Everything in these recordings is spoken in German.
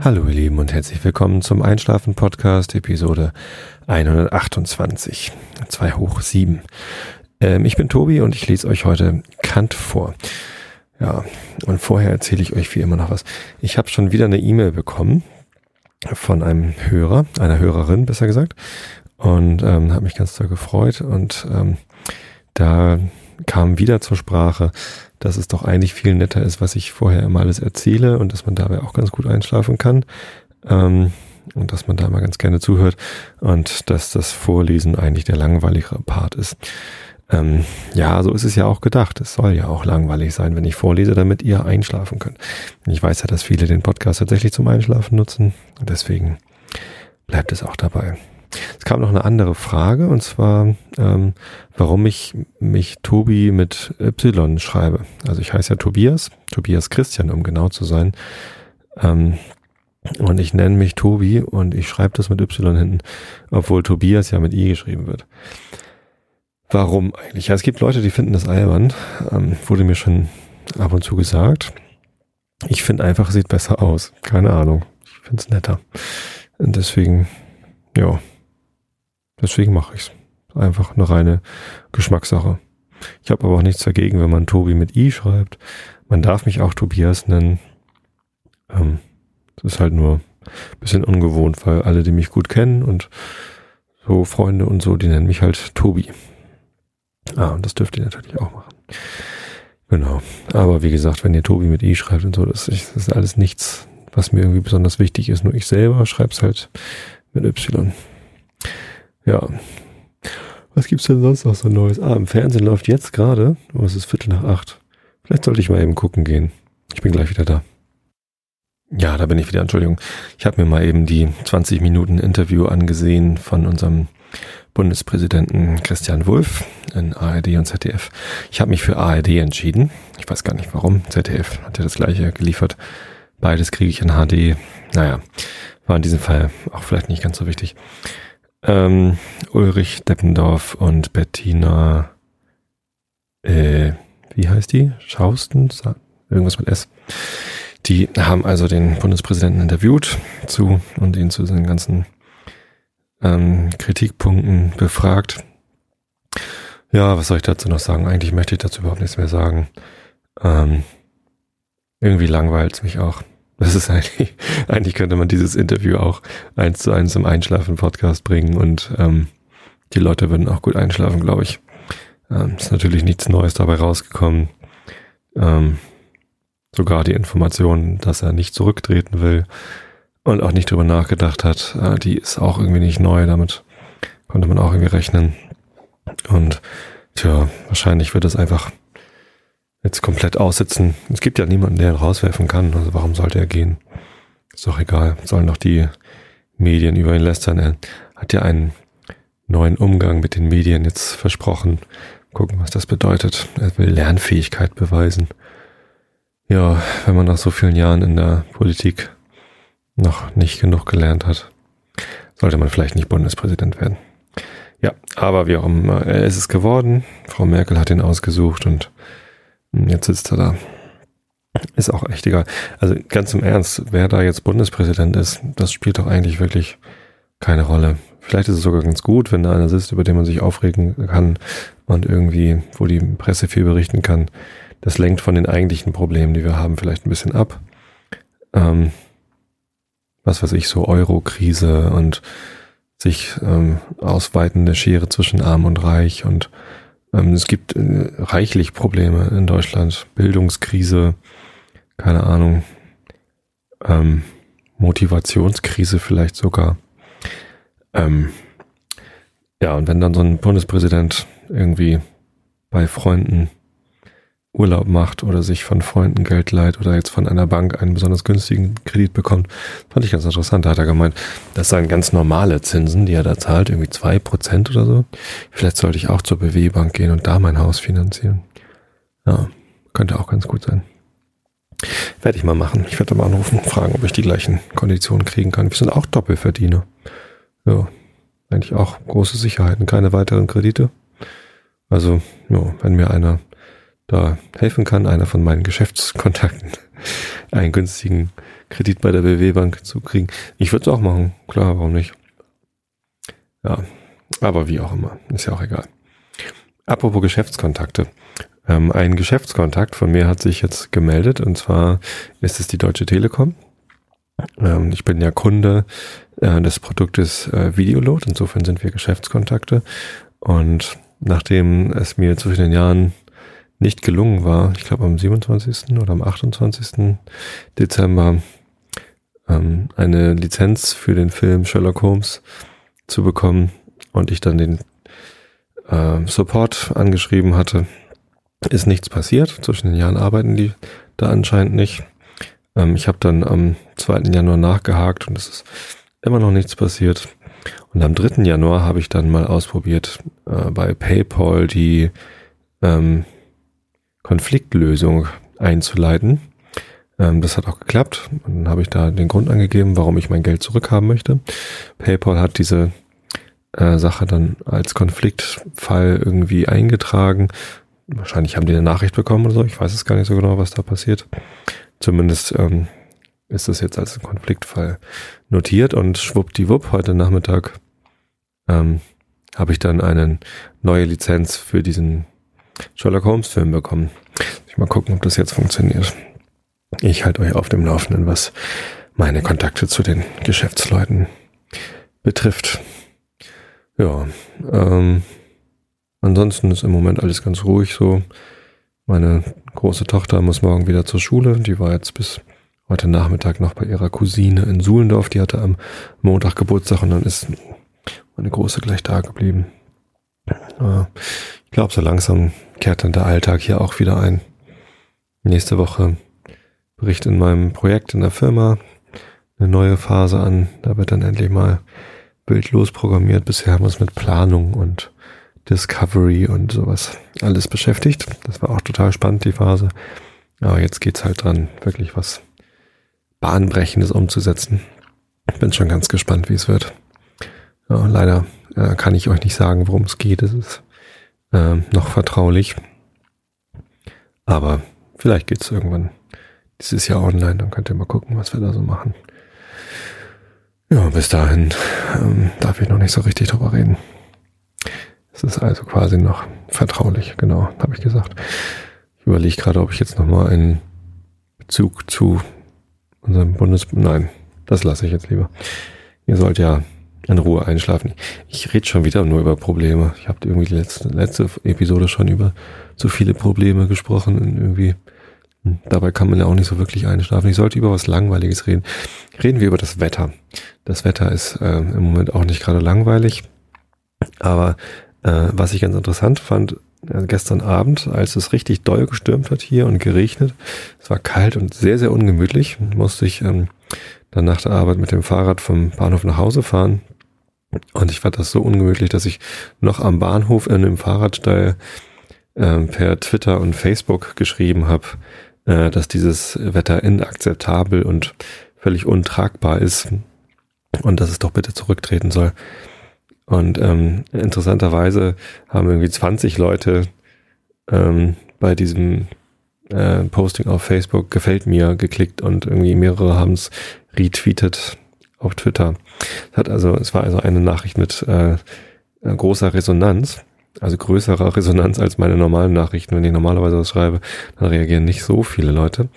Hallo ihr Lieben und herzlich willkommen zum Einschlafen Podcast Episode 128, 2 hoch 7. Ähm, ich bin Tobi und ich lese euch heute Kant vor. Ja, und vorher erzähle ich euch wie immer noch was. Ich habe schon wieder eine E-Mail bekommen von einem Hörer, einer Hörerin besser gesagt, und ähm, habe mich ganz doll gefreut und ähm, da kam wieder zur Sprache, dass es doch eigentlich viel netter ist, was ich vorher immer alles erzähle und dass man dabei auch ganz gut einschlafen kann. Ähm, und dass man da mal ganz gerne zuhört und dass das Vorlesen eigentlich der langweiligere Part ist. Ähm, ja, so ist es ja auch gedacht. Es soll ja auch langweilig sein, wenn ich vorlese, damit ihr einschlafen könnt. Ich weiß ja, dass viele den Podcast tatsächlich zum Einschlafen nutzen. Deswegen bleibt es auch dabei. Es kam noch eine andere Frage und zwar, ähm, warum ich mich Tobi mit Y schreibe. Also ich heiße ja Tobias, Tobias Christian, um genau zu sein. Ähm, und ich nenne mich Tobi und ich schreibe das mit Y hinten, obwohl Tobias ja mit I geschrieben wird. Warum eigentlich? Ja, es gibt Leute, die finden das albern. Ähm, wurde mir schon ab und zu gesagt. Ich finde einfach, sieht besser aus. Keine Ahnung. Ich finde es netter. Und deswegen, ja, Deswegen mache ich es. Einfach eine reine Geschmackssache. Ich habe aber auch nichts dagegen, wenn man Tobi mit I schreibt. Man darf mich auch Tobias nennen. Ähm, das ist halt nur ein bisschen ungewohnt, weil alle, die mich gut kennen und so Freunde und so, die nennen mich halt Tobi. Ah, und das dürft ihr natürlich auch machen. Genau. Aber wie gesagt, wenn ihr Tobi mit I schreibt und so, das ist, das ist alles nichts, was mir irgendwie besonders wichtig ist. Nur ich selber schreibe es halt mit Y. Ja. Was gibt's denn sonst noch so Neues? Ah, im Fernsehen läuft jetzt gerade, oh, es ist Viertel nach acht. Vielleicht sollte ich mal eben gucken gehen. Ich bin gleich wieder da. Ja, da bin ich wieder, Entschuldigung. Ich habe mir mal eben die 20 Minuten Interview angesehen von unserem Bundespräsidenten Christian Wulff in ARD und ZDF. Ich habe mich für ARD entschieden. Ich weiß gar nicht warum. ZDF hat ja das gleiche geliefert. Beides kriege ich in HD. Naja, war in diesem Fall auch vielleicht nicht ganz so wichtig. Ähm, Ulrich Deppendorf und Bettina, äh, wie heißt die? Schausten? Irgendwas mit S. Die haben also den Bundespräsidenten interviewt zu und ihn zu seinen ganzen ähm, Kritikpunkten befragt. Ja, was soll ich dazu noch sagen? Eigentlich möchte ich dazu überhaupt nichts mehr sagen. Ähm, irgendwie langweilt es mich auch. Das ist eigentlich, eigentlich könnte man dieses Interview auch eins zu eins im Einschlafen-Podcast bringen und ähm, die Leute würden auch gut einschlafen, glaube ich. Ähm, ist natürlich nichts Neues dabei rausgekommen. Ähm, sogar die Information, dass er nicht zurücktreten will und auch nicht drüber nachgedacht hat, äh, die ist auch irgendwie nicht neu. Damit konnte man auch irgendwie rechnen. Und tja, wahrscheinlich wird es einfach jetzt komplett aussitzen. Es gibt ja niemanden, der ihn rauswerfen kann. Also warum sollte er gehen? Ist doch egal. Sollen doch die Medien über ihn lästern. Er hat ja einen neuen Umgang mit den Medien jetzt versprochen. Gucken, was das bedeutet. Er will Lernfähigkeit beweisen. Ja, wenn man nach so vielen Jahren in der Politik noch nicht genug gelernt hat, sollte man vielleicht nicht Bundespräsident werden. Ja, aber wie auch immer, er ist es geworden. Frau Merkel hat ihn ausgesucht und Jetzt sitzt er da. Ist auch echt egal. Also ganz im Ernst, wer da jetzt Bundespräsident ist, das spielt doch eigentlich wirklich keine Rolle. Vielleicht ist es sogar ganz gut, wenn da einer sitzt, über den man sich aufregen kann und irgendwie, wo die Presse viel berichten kann. Das lenkt von den eigentlichen Problemen, die wir haben, vielleicht ein bisschen ab. Ähm, was weiß ich, so Euro-Krise und sich ähm, ausweitende Schere zwischen Arm und Reich und es gibt äh, reichlich Probleme in Deutschland. Bildungskrise, keine Ahnung, ähm, Motivationskrise vielleicht sogar. Ähm, ja, und wenn dann so ein Bundespräsident irgendwie bei Freunden Urlaub macht oder sich von Freunden Geld leiht oder jetzt von einer Bank einen besonders günstigen Kredit bekommt, fand ich ganz interessant. Da hat er gemeint, das seien ganz normale Zinsen, die er da zahlt, irgendwie zwei Prozent oder so. Vielleicht sollte ich auch zur BW-Bank gehen und da mein Haus finanzieren. Ja, könnte auch ganz gut sein. Werde ich mal machen. Ich werde mal anrufen, fragen, ob ich die gleichen Konditionen kriegen kann. Wir sind auch Doppelverdiener. Ja, eigentlich auch große Sicherheiten, keine weiteren Kredite. Also, ja, wenn mir einer da helfen kann, einer von meinen Geschäftskontakten, einen günstigen Kredit bei der BW Bank zu kriegen. Ich würde es auch machen, klar, warum nicht? Ja, aber wie auch immer, ist ja auch egal. Apropos Geschäftskontakte. Ähm, ein Geschäftskontakt von mir hat sich jetzt gemeldet und zwar ist es die Deutsche Telekom. Ähm, ich bin ja Kunde äh, des Produktes äh, Videoload, insofern sind wir Geschäftskontakte und nachdem es mir zwischen den Jahren nicht gelungen war, ich glaube am 27. oder am 28. Dezember ähm, eine Lizenz für den Film Sherlock Holmes zu bekommen und ich dann den äh, Support angeschrieben hatte, ist nichts passiert. Zwischen den Jahren arbeiten die da anscheinend nicht. Ähm, ich habe dann am 2. Januar nachgehakt und es ist immer noch nichts passiert. Und am 3. Januar habe ich dann mal ausprobiert, äh, bei PayPal die ähm, Konfliktlösung einzuleiten. Ähm, das hat auch geklappt. Dann habe ich da den Grund angegeben, warum ich mein Geld zurückhaben möchte. PayPal hat diese äh, Sache dann als Konfliktfall irgendwie eingetragen. Wahrscheinlich haben die eine Nachricht bekommen oder so. Ich weiß es gar nicht so genau, was da passiert. Zumindest ähm, ist das jetzt als Konfliktfall notiert und schwuppdiwupp, heute Nachmittag ähm, habe ich dann eine neue Lizenz für diesen Sherlock Holmes Film bekommen. Ich mal gucken, ob das jetzt funktioniert. Ich halte euch auf dem Laufenden, was meine Kontakte zu den Geschäftsleuten betrifft. Ja, ähm, ansonsten ist im Moment alles ganz ruhig so. Meine große Tochter muss morgen wieder zur Schule. Die war jetzt bis heute Nachmittag noch bei ihrer Cousine in Suhlendorf. Die hatte am Montag Geburtstag und dann ist meine Große gleich da geblieben. Ich glaube, so langsam kehrt dann der Alltag hier auch wieder ein. Nächste Woche Bericht in meinem Projekt in der Firma. Eine neue Phase an. Da wird dann endlich mal bildlos programmiert. Bisher haben wir uns mit Planung und Discovery und sowas alles beschäftigt. Das war auch total spannend, die Phase. Aber jetzt geht's halt dran, wirklich was Bahnbrechendes umzusetzen. Bin schon ganz gespannt, wie es wird. Ja, leider äh, kann ich euch nicht sagen, worum es geht. Es ist äh, noch vertraulich. Aber vielleicht geht's irgendwann dieses Jahr online. Dann könnt ihr mal gucken, was wir da so machen. Ja, bis dahin ähm, darf ich noch nicht so richtig drüber reden. Es ist also quasi noch vertraulich, genau, habe ich gesagt. Ich überlege gerade, ob ich jetzt nochmal einen Bezug zu unserem Bundes... Nein, das lasse ich jetzt lieber. Ihr sollt ja in Ruhe einschlafen. Ich rede schon wieder nur über Probleme. Ich habe irgendwie die letzte, letzte Episode schon über zu viele Probleme gesprochen. Und irgendwie Dabei kann man ja auch nicht so wirklich einschlafen. Ich sollte über was Langweiliges reden. Reden wir über das Wetter. Das Wetter ist äh, im Moment auch nicht gerade langweilig. Aber äh, was ich ganz interessant fand, äh, gestern Abend, als es richtig doll gestürmt hat hier und geregnet, es war kalt und sehr, sehr ungemütlich, musste ich ähm, dann nach der Arbeit mit dem Fahrrad vom Bahnhof nach Hause fahren. Und ich fand das so ungemütlich, dass ich noch am Bahnhof in einem Fahrradstall äh, per Twitter und Facebook geschrieben habe, äh, dass dieses Wetter inakzeptabel und völlig untragbar ist und dass es doch bitte zurücktreten soll. Und ähm, interessanterweise haben irgendwie 20 Leute ähm, bei diesem äh, Posting auf Facebook gefällt mir geklickt und irgendwie mehrere haben es retweetet auf Twitter. Hat also, es war also eine Nachricht mit äh, großer Resonanz also größerer Resonanz als meine normalen Nachrichten. Wenn ich normalerweise was schreibe, dann reagieren nicht so viele Leute.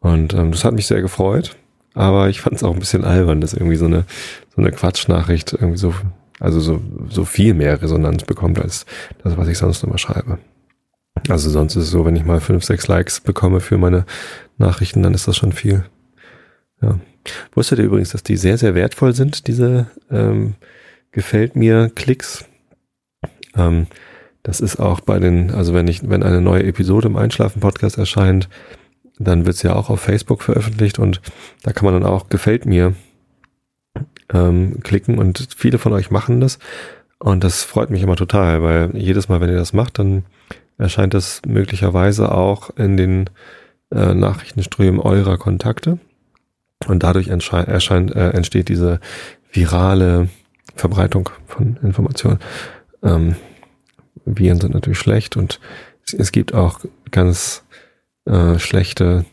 Und ähm, das hat mich sehr gefreut. Aber ich fand es auch ein bisschen albern, dass irgendwie so eine, so eine Quatschnachricht irgendwie so, also so, so viel mehr Resonanz bekommt als das, was ich sonst immer schreibe. Also sonst ist es so, wenn ich mal fünf, sechs Likes bekomme für meine Nachrichten, dann ist das schon viel. Ja. Wusstet ihr übrigens, dass die sehr, sehr wertvoll sind, diese ähm, gefällt mir Klicks? Ähm, das ist auch bei den, also wenn ich, wenn eine neue Episode im Einschlafen-Podcast erscheint, dann wird es ja auch auf Facebook veröffentlicht und da kann man dann auch gefällt mir ähm, klicken und viele von euch machen das und das freut mich immer total, weil jedes Mal, wenn ihr das macht, dann erscheint das möglicherweise auch in den äh, Nachrichtenströmen eurer Kontakte und dadurch erscheint, äh, entsteht diese virale Verbreitung von Informationen. Ähm, Viren sind natürlich schlecht und es gibt auch ganz äh, schlechte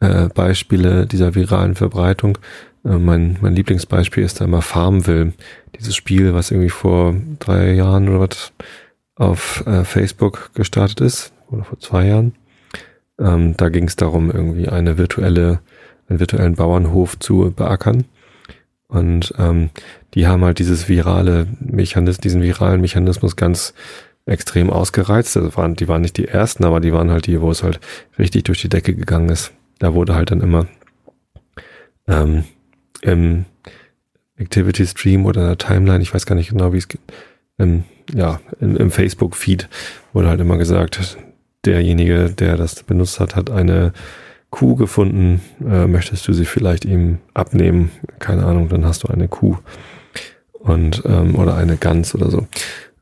äh, Beispiele dieser viralen Verbreitung. Äh, mein, mein Lieblingsbeispiel ist da immer Farmville. Dieses Spiel, was irgendwie vor drei Jahren oder was auf äh, Facebook gestartet ist, oder vor zwei Jahren. Ähm, da ging es darum, irgendwie eine virtuelle, einen virtuellen Bauernhof zu beackern. Und ähm, die haben halt dieses virale Mechanismus, diesen viralen Mechanismus ganz extrem ausgereizt. Also waren, die waren nicht die ersten, aber die waren halt die, wo es halt richtig durch die Decke gegangen ist. Da wurde halt dann immer ähm, im Activity Stream oder in der Timeline, ich weiß gar nicht genau, wie es geht, im, ja, im, im Facebook-Feed wurde halt immer gesagt, derjenige, der das benutzt hat, hat eine Kuh gefunden, äh, möchtest du sie vielleicht ihm abnehmen? Keine Ahnung, dann hast du eine Kuh und ähm, oder eine Gans oder so.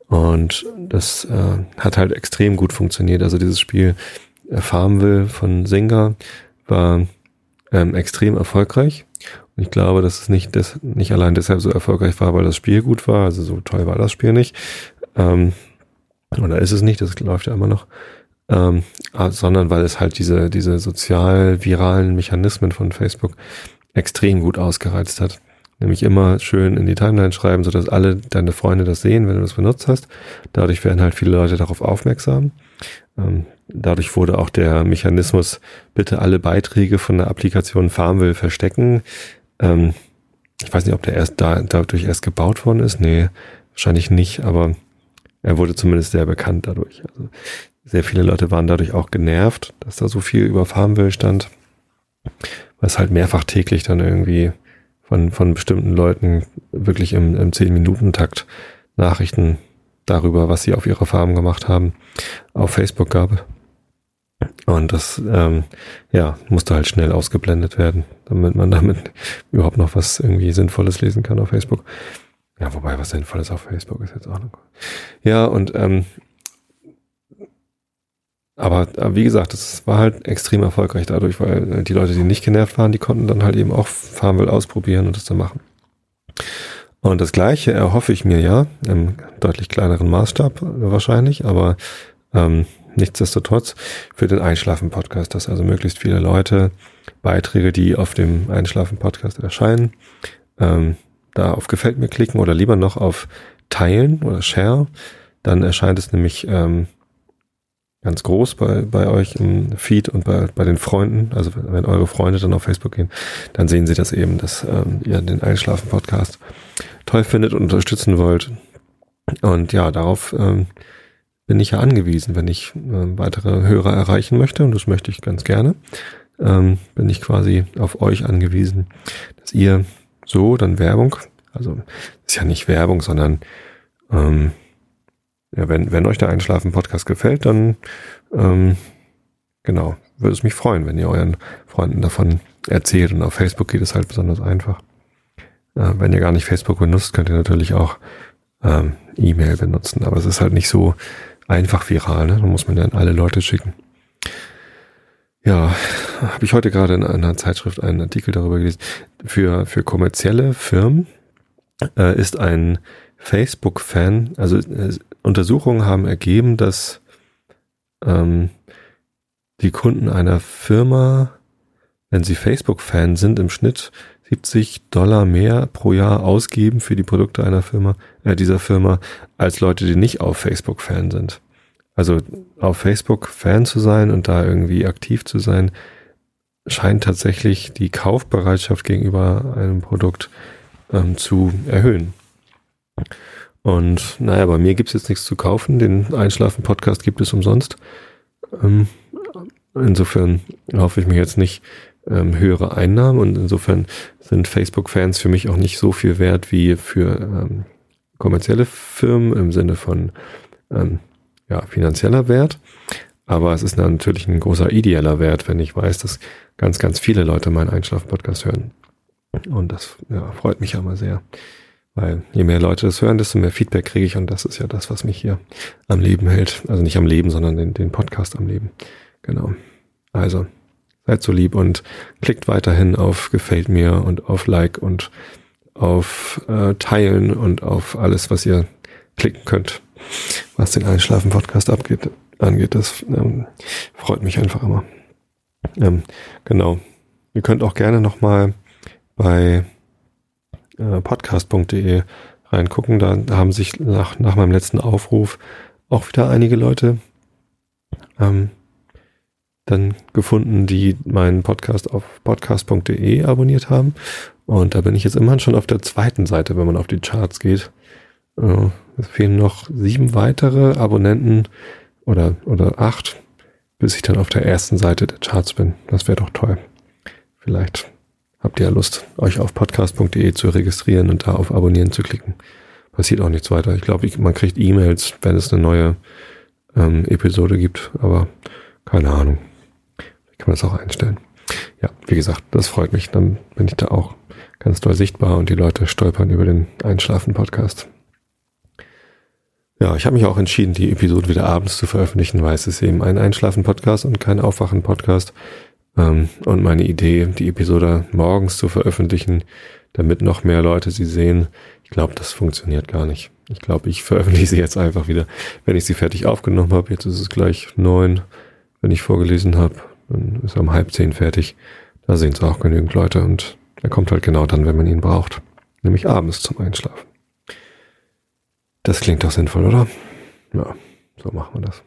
Und das äh, hat halt extrem gut funktioniert. Also dieses Spiel äh, Farmville von Singer war ähm, extrem erfolgreich. Und ich glaube, dass es nicht, das, nicht allein deshalb so erfolgreich war, weil das Spiel gut war. Also so toll war das Spiel nicht. Ähm, oder ist es nicht, das läuft ja immer noch. Ähm, ah, sondern weil es halt diese, diese sozial-viralen Mechanismen von Facebook extrem gut ausgereizt hat. Nämlich immer schön in die Timeline schreiben, sodass alle deine Freunde das sehen, wenn du das benutzt hast. Dadurch werden halt viele Leute darauf aufmerksam. Ähm, dadurch wurde auch der Mechanismus, bitte alle Beiträge von der Applikation Farmville verstecken. Ähm, ich weiß nicht, ob der erst da, dadurch erst gebaut worden ist. Nee, wahrscheinlich nicht, aber er wurde zumindest sehr bekannt dadurch. Also sehr viele Leute waren dadurch auch genervt, dass da so viel über Farmville stand. Was halt mehrfach täglich dann irgendwie von, von bestimmten Leuten wirklich im, im 10-Minuten-Takt Nachrichten darüber, was sie auf ihrer Farm gemacht haben, auf Facebook gab. Und das, ähm, ja, musste halt schnell ausgeblendet werden, damit man damit überhaupt noch was irgendwie Sinnvolles lesen kann auf Facebook. Ja, wobei was Sinnvolles auf Facebook ist jetzt auch noch. Ja, und ähm, aber, aber wie gesagt, es war halt extrem erfolgreich dadurch, weil äh, die Leute, die nicht genervt waren, die konnten dann halt eben auch Farmville ausprobieren und das dann machen. Und das Gleiche erhoffe ich mir ja, im deutlich kleineren Maßstab wahrscheinlich, aber ähm, nichtsdestotrotz für den Einschlafen-Podcast, dass also möglichst viele Leute Beiträge, die auf dem Einschlafen-Podcast erscheinen, ähm, da auf Gefällt mir klicken oder lieber noch auf Teilen oder Share. Dann erscheint es nämlich ähm, ganz groß bei, bei euch im Feed und bei, bei den Freunden. Also wenn eure Freunde dann auf Facebook gehen, dann sehen sie das eben, dass ähm, ihr den Einschlafen-Podcast toll findet und unterstützen wollt. Und ja, darauf ähm, bin ich ja angewiesen, wenn ich äh, weitere Hörer erreichen möchte, und das möchte ich ganz gerne, ähm, bin ich quasi auf euch angewiesen, dass ihr so dann Werbung, also ist ja nicht Werbung, sondern ähm, ja, wenn, wenn euch der Einschlafen-Podcast gefällt, dann ähm, genau, würde es mich freuen, wenn ihr euren Freunden davon erzählt. Und auf Facebook geht es halt besonders einfach. Äh, wenn ihr gar nicht Facebook benutzt, könnt ihr natürlich auch ähm, E-Mail benutzen. Aber es ist halt nicht so einfach viral, ne? Da muss man dann alle Leute schicken. Ja, habe ich heute gerade in einer Zeitschrift einen Artikel darüber gelesen. Für, für kommerzielle Firmen äh, ist ein Facebook-Fan, also äh, Untersuchungen haben ergeben, dass ähm, die Kunden einer Firma, wenn sie Facebook-Fan sind, im Schnitt 70 Dollar mehr pro Jahr ausgeben für die Produkte einer Firma, äh, dieser Firma, als Leute, die nicht auf Facebook Fan sind. Also auf Facebook Fan zu sein und da irgendwie aktiv zu sein, scheint tatsächlich die Kaufbereitschaft gegenüber einem Produkt ähm, zu erhöhen. Und naja, bei mir gibt's jetzt nichts zu kaufen. Den Einschlafen-Podcast gibt es umsonst. Ähm, insofern hoffe ich mir jetzt nicht ähm, höhere Einnahmen und insofern sind Facebook-Fans für mich auch nicht so viel wert wie für ähm, kommerzielle Firmen im Sinne von ähm, ja, finanzieller Wert. Aber es ist natürlich ein großer ideeller Wert, wenn ich weiß, dass ganz, ganz viele Leute meinen Einschlafen-Podcast hören. Und das ja, freut mich immer sehr. Weil je mehr Leute das hören, desto mehr Feedback kriege ich und das ist ja das, was mich hier am Leben hält. Also nicht am Leben, sondern den, den Podcast am Leben. Genau. Also seid so lieb und klickt weiterhin auf Gefällt mir und auf Like und auf äh, Teilen und auf alles, was ihr klicken könnt, was den Einschlafen-Podcast abgeht, angeht. Das ähm, freut mich einfach immer. Ähm, genau. ihr könnt auch gerne nochmal bei äh, podcast.de reingucken. Da haben sich nach, nach meinem letzten Aufruf auch wieder einige Leute ähm, dann gefunden, die meinen Podcast auf podcast.de abonniert haben. Und da bin ich jetzt immerhin schon auf der zweiten Seite, wenn man auf die Charts geht. Äh, es fehlen noch sieben weitere Abonnenten oder, oder acht, bis ich dann auf der ersten Seite der Charts bin. Das wäre doch toll. Vielleicht habt ihr ja Lust, euch auf podcast.de zu registrieren und da auf Abonnieren zu klicken. Passiert auch nichts weiter. Ich glaube, man kriegt E-Mails, wenn es eine neue ähm, Episode gibt, aber keine Ahnung. Kann man das auch einstellen. Ja, wie gesagt, das freut mich. Dann bin ich da auch ganz doll sichtbar und die Leute stolpern über den Einschlafen-Podcast. Ja, ich habe mich auch entschieden, die Episode wieder abends zu veröffentlichen, weil es ist eben ein Einschlafen-Podcast und kein Aufwachen-Podcast. Ähm, und meine Idee, die Episode morgens zu veröffentlichen, damit noch mehr Leute sie sehen, ich glaube, das funktioniert gar nicht. Ich glaube, ich veröffentliche sie jetzt einfach wieder, wenn ich sie fertig aufgenommen habe. Jetzt ist es gleich neun, wenn ich vorgelesen habe. Dann ist er um halb zehn fertig. Da sehen es auch genügend Leute und er kommt halt genau dann, wenn man ihn braucht. Nämlich abends zum Einschlafen. Das klingt doch sinnvoll, oder? Ja, so machen wir das.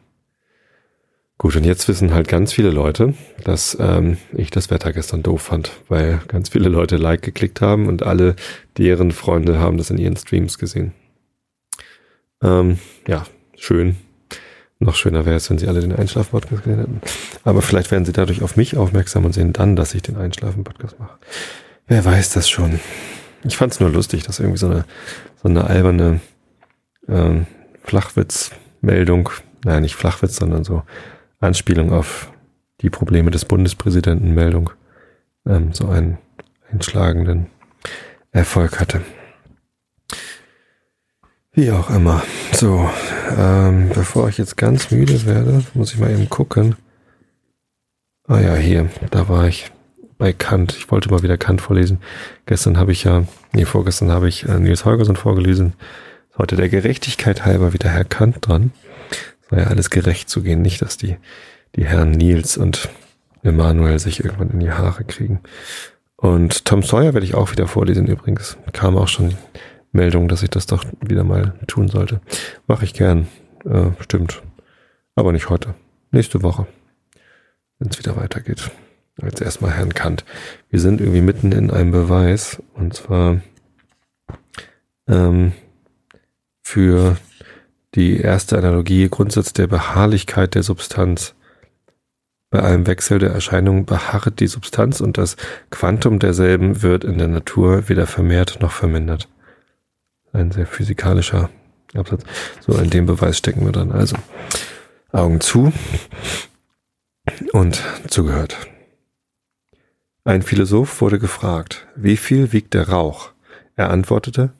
Gut, und jetzt wissen halt ganz viele Leute, dass ähm, ich das Wetter gestern doof fand, weil ganz viele Leute Like geklickt haben und alle deren Freunde haben das in ihren Streams gesehen. Ähm, ja, schön. Noch schöner wäre es, wenn sie alle den Einschlafen-Podcast gesehen hätten. Aber vielleicht werden sie dadurch auf mich aufmerksam und sehen dann, dass ich den Einschlafen-Podcast mache. Wer weiß das schon. Ich fand es nur lustig, dass irgendwie so eine, so eine alberne ähm, Flachwitz-Meldung, naja, nicht Flachwitz, sondern so Anspielung auf die Probleme des Bundespräsidenten Meldung ähm, so einen einschlagenden Erfolg hatte. Wie auch immer. So, ähm, bevor ich jetzt ganz müde werde, muss ich mal eben gucken. Ah ja, hier, da war ich bei Kant. Ich wollte mal wieder Kant vorlesen. Gestern habe ich ja, nee, vorgestern habe ich äh, Nils Holgersson vorgelesen. Heute der Gerechtigkeit halber wieder Herr Kant dran war ja alles gerecht zu gehen, nicht, dass die, die Herren Nils und Emanuel sich irgendwann in die Haare kriegen. Und Tom Sawyer werde ich auch wieder vorlesen übrigens. Kam auch schon Meldung, dass ich das doch wieder mal tun sollte. Mache ich gern. Äh, stimmt. Aber nicht heute. Nächste Woche. Wenn es wieder weitergeht. Jetzt erstmal Herrn Kant. Wir sind irgendwie mitten in einem Beweis. Und zwar ähm, für die erste Analogie, Grundsatz der Beharrlichkeit der Substanz. Bei einem Wechsel der Erscheinung beharrt die Substanz und das Quantum derselben wird in der Natur weder vermehrt noch vermindert. Ein sehr physikalischer Absatz. So, in dem Beweis stecken wir dann also. Augen zu und zugehört. Ein Philosoph wurde gefragt, wie viel wiegt der Rauch? Er antwortete,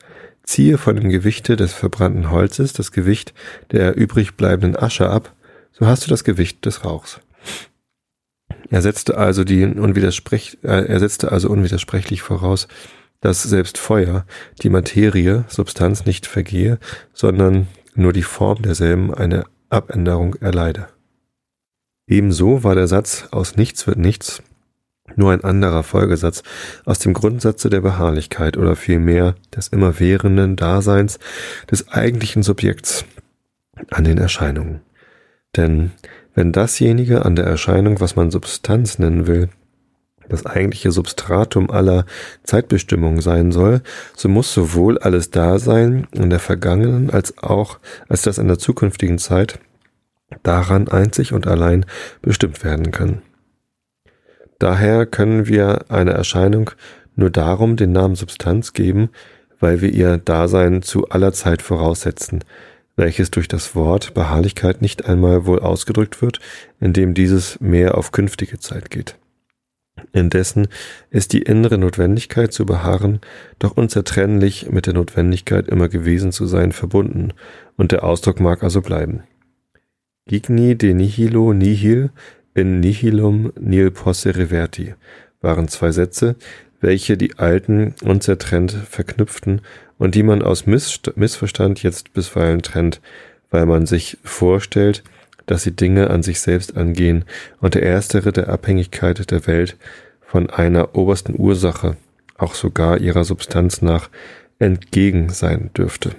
Ziehe von dem Gewichte des verbrannten Holzes das Gewicht der übrig bleibenden Asche ab, so hast du das Gewicht des Rauchs. Er setzte also die unwidersprech, äh, er setzte also unwidersprechlich voraus, dass selbst Feuer, die Materie, Substanz nicht vergehe, sondern nur die Form derselben eine Abänderung erleide. Ebenso war der Satz aus nichts wird nichts nur ein anderer Folgesatz aus dem Grundsatze der Beharrlichkeit oder vielmehr des immerwährenden Daseins des eigentlichen Subjekts an den Erscheinungen. Denn wenn dasjenige an der Erscheinung, was man Substanz nennen will, das eigentliche Substratum aller Zeitbestimmung sein soll, so muss sowohl alles Dasein in der vergangenen als auch als das in der zukünftigen Zeit daran einzig und allein bestimmt werden können. Daher können wir einer Erscheinung nur darum den Namen Substanz geben, weil wir ihr Dasein zu aller Zeit voraussetzen, welches durch das Wort Beharrlichkeit nicht einmal wohl ausgedrückt wird, indem dieses mehr auf künftige Zeit geht. Indessen ist die innere Notwendigkeit zu beharren doch unzertrennlich mit der Notwendigkeit immer gewesen zu sein verbunden, und der Ausdruck mag also bleiben. Gigni de nihilo nihil in nihilum nil posse reverti waren zwei Sätze, welche die alten unzertrennt verknüpften und die man aus Missverstand jetzt bisweilen trennt, weil man sich vorstellt, dass sie Dinge an sich selbst angehen und der erstere der Abhängigkeit der Welt von einer obersten Ursache, auch sogar ihrer Substanz nach, entgegen sein dürfte.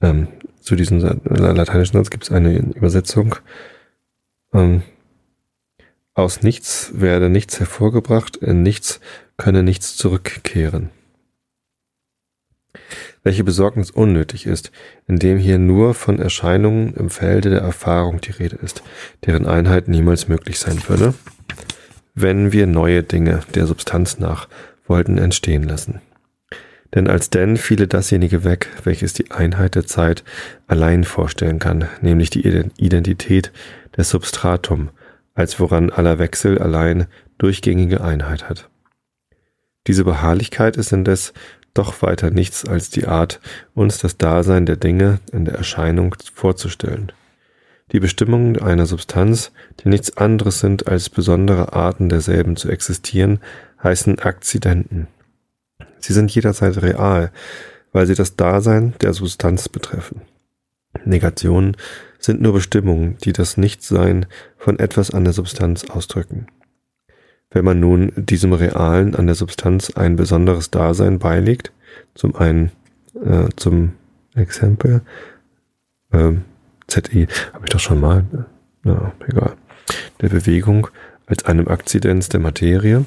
Ähm, zu diesem lateinischen Satz gibt es eine Übersetzung. Ähm, aus nichts werde nichts hervorgebracht, in nichts könne nichts zurückkehren. Welche Besorgnis unnötig ist, indem hier nur von Erscheinungen im Felde der Erfahrung die Rede ist, deren Einheit niemals möglich sein würde, wenn wir neue Dinge der Substanz nach wollten entstehen lassen. Denn als denn fiele dasjenige weg, welches die Einheit der Zeit allein vorstellen kann, nämlich die Identität des Substratum, als woran aller Wechsel allein durchgängige Einheit hat. Diese Beharrlichkeit ist indes doch weiter nichts als die Art, uns das Dasein der Dinge in der Erscheinung vorzustellen. Die Bestimmungen einer Substanz, die nichts anderes sind als besondere Arten derselben zu existieren, heißen Akzidenten. Sie sind jederzeit real, weil sie das Dasein der Substanz betreffen. Negationen sind nur Bestimmungen, die das Nichtsein von etwas an der Substanz ausdrücken. Wenn man nun diesem Realen an der Substanz ein besonderes Dasein beilegt, zum einen äh, zum Exempel, äh, ZI, habe ich doch schon mal, na, egal, der Bewegung als einem Akzidenz der Materie,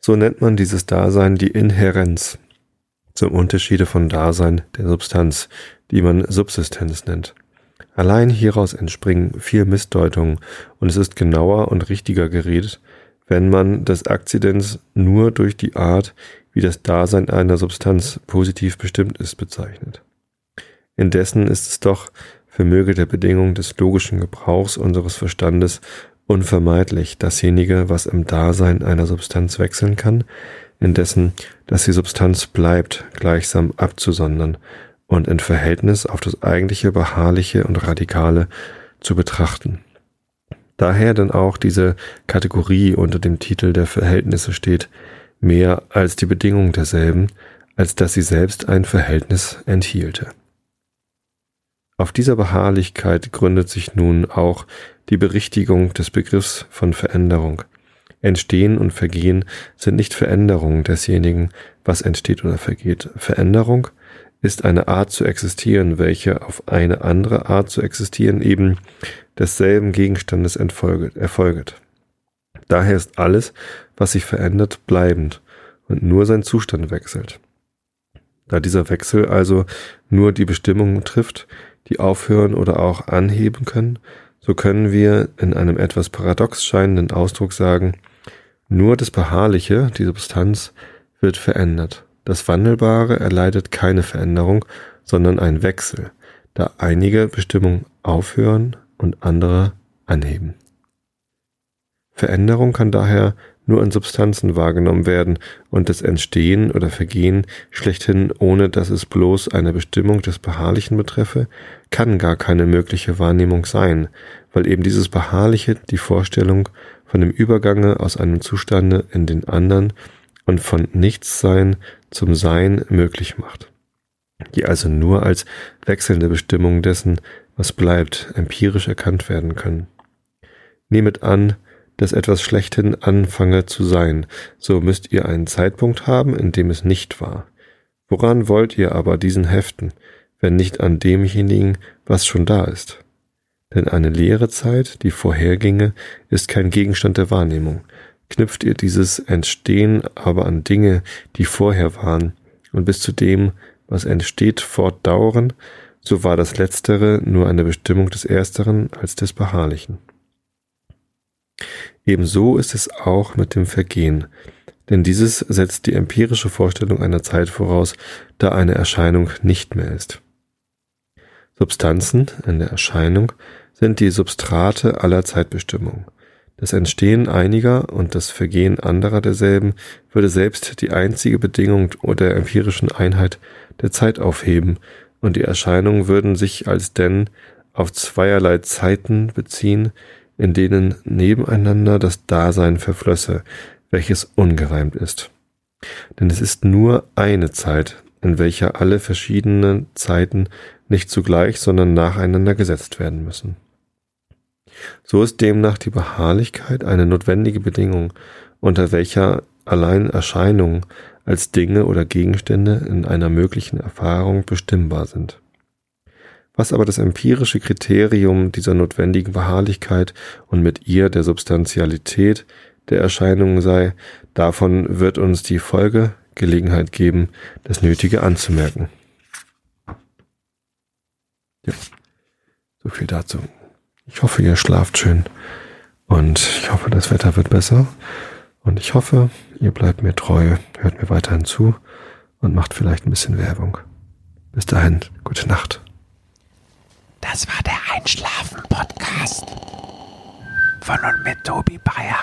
so nennt man dieses Dasein die Inhärenz, zum Unterschiede von Dasein der Substanz, die man Subsistenz nennt. Allein hieraus entspringen viel Missdeutungen und es ist genauer und richtiger geredet, wenn man das Akzidenz nur durch die Art, wie das Dasein einer Substanz positiv bestimmt ist, bezeichnet. Indessen ist es doch, vermöge der Bedingung des logischen Gebrauchs unseres Verstandes, unvermeidlich dasjenige, was im Dasein einer Substanz wechseln kann, indessen, dass die Substanz bleibt, gleichsam abzusondern und in Verhältnis auf das eigentliche Beharrliche und Radikale zu betrachten. Daher dann auch diese Kategorie unter dem Titel der Verhältnisse steht, mehr als die Bedingung derselben, als dass sie selbst ein Verhältnis enthielte. Auf dieser Beharrlichkeit gründet sich nun auch die Berichtigung des Begriffs von Veränderung. Entstehen und Vergehen sind nicht Veränderungen desjenigen, was entsteht oder vergeht. Veränderung ist eine Art zu existieren, welche auf eine andere Art zu existieren eben desselben Gegenstandes erfolget. Daher ist alles, was sich verändert, bleibend und nur sein Zustand wechselt. Da dieser Wechsel also nur die Bestimmungen trifft, die aufhören oder auch anheben können, so können wir in einem etwas paradox scheinenden Ausdruck sagen, nur das Beharrliche, die Substanz, wird verändert. Das Wandelbare erleidet keine Veränderung, sondern einen Wechsel, da einige Bestimmungen aufhören und andere anheben. Veränderung kann daher nur in Substanzen wahrgenommen werden und das Entstehen oder Vergehen schlechthin, ohne dass es bloß eine Bestimmung des Beharrlichen betreffe, kann gar keine mögliche Wahrnehmung sein, weil eben dieses Beharrliche die Vorstellung von dem Übergange aus einem Zustande in den anderen und von Nichtssein zum Sein möglich macht, die also nur als wechselnde Bestimmung dessen, was bleibt, empirisch erkannt werden können. Nehmet an, dass etwas schlechthin anfange zu sein, so müsst ihr einen Zeitpunkt haben, in dem es nicht war. Woran wollt ihr aber diesen heften, wenn nicht an demjenigen, was schon da ist? Denn eine leere Zeit, die vorherginge, ist kein Gegenstand der Wahrnehmung. Knüpft ihr dieses Entstehen aber an Dinge, die vorher waren, und bis zu dem, was entsteht, fortdauern, so war das Letztere nur eine Bestimmung des Ersteren als des Beharrlichen. Ebenso ist es auch mit dem Vergehen, denn dieses setzt die empirische Vorstellung einer Zeit voraus, da eine Erscheinung nicht mehr ist. Substanzen in der Erscheinung sind die Substrate aller Zeitbestimmung. Das Entstehen einiger und das Vergehen anderer derselben würde selbst die einzige Bedingung der empirischen Einheit der Zeit aufheben, und die Erscheinungen würden sich als denn auf zweierlei Zeiten beziehen, in denen nebeneinander das Dasein verflösse, welches ungereimt ist. Denn es ist nur eine Zeit, in welcher alle verschiedenen Zeiten nicht zugleich, sondern nacheinander gesetzt werden müssen. So ist demnach die Beharrlichkeit eine notwendige Bedingung, unter welcher allein Erscheinungen als Dinge oder Gegenstände in einer möglichen Erfahrung bestimmbar sind. Was aber das empirische Kriterium dieser notwendigen Beharrlichkeit und mit ihr der Substantialität der Erscheinungen sei, davon wird uns die Folge Gelegenheit geben, das Nötige anzumerken. Ja, so viel dazu. Ich hoffe, ihr schlaft schön und ich hoffe, das Wetter wird besser und ich hoffe, ihr bleibt mir treu, hört mir weiterhin zu und macht vielleicht ein bisschen Werbung. Bis dahin, gute Nacht. Das war der Einschlafen-Podcast von und mit Tobi Bayer.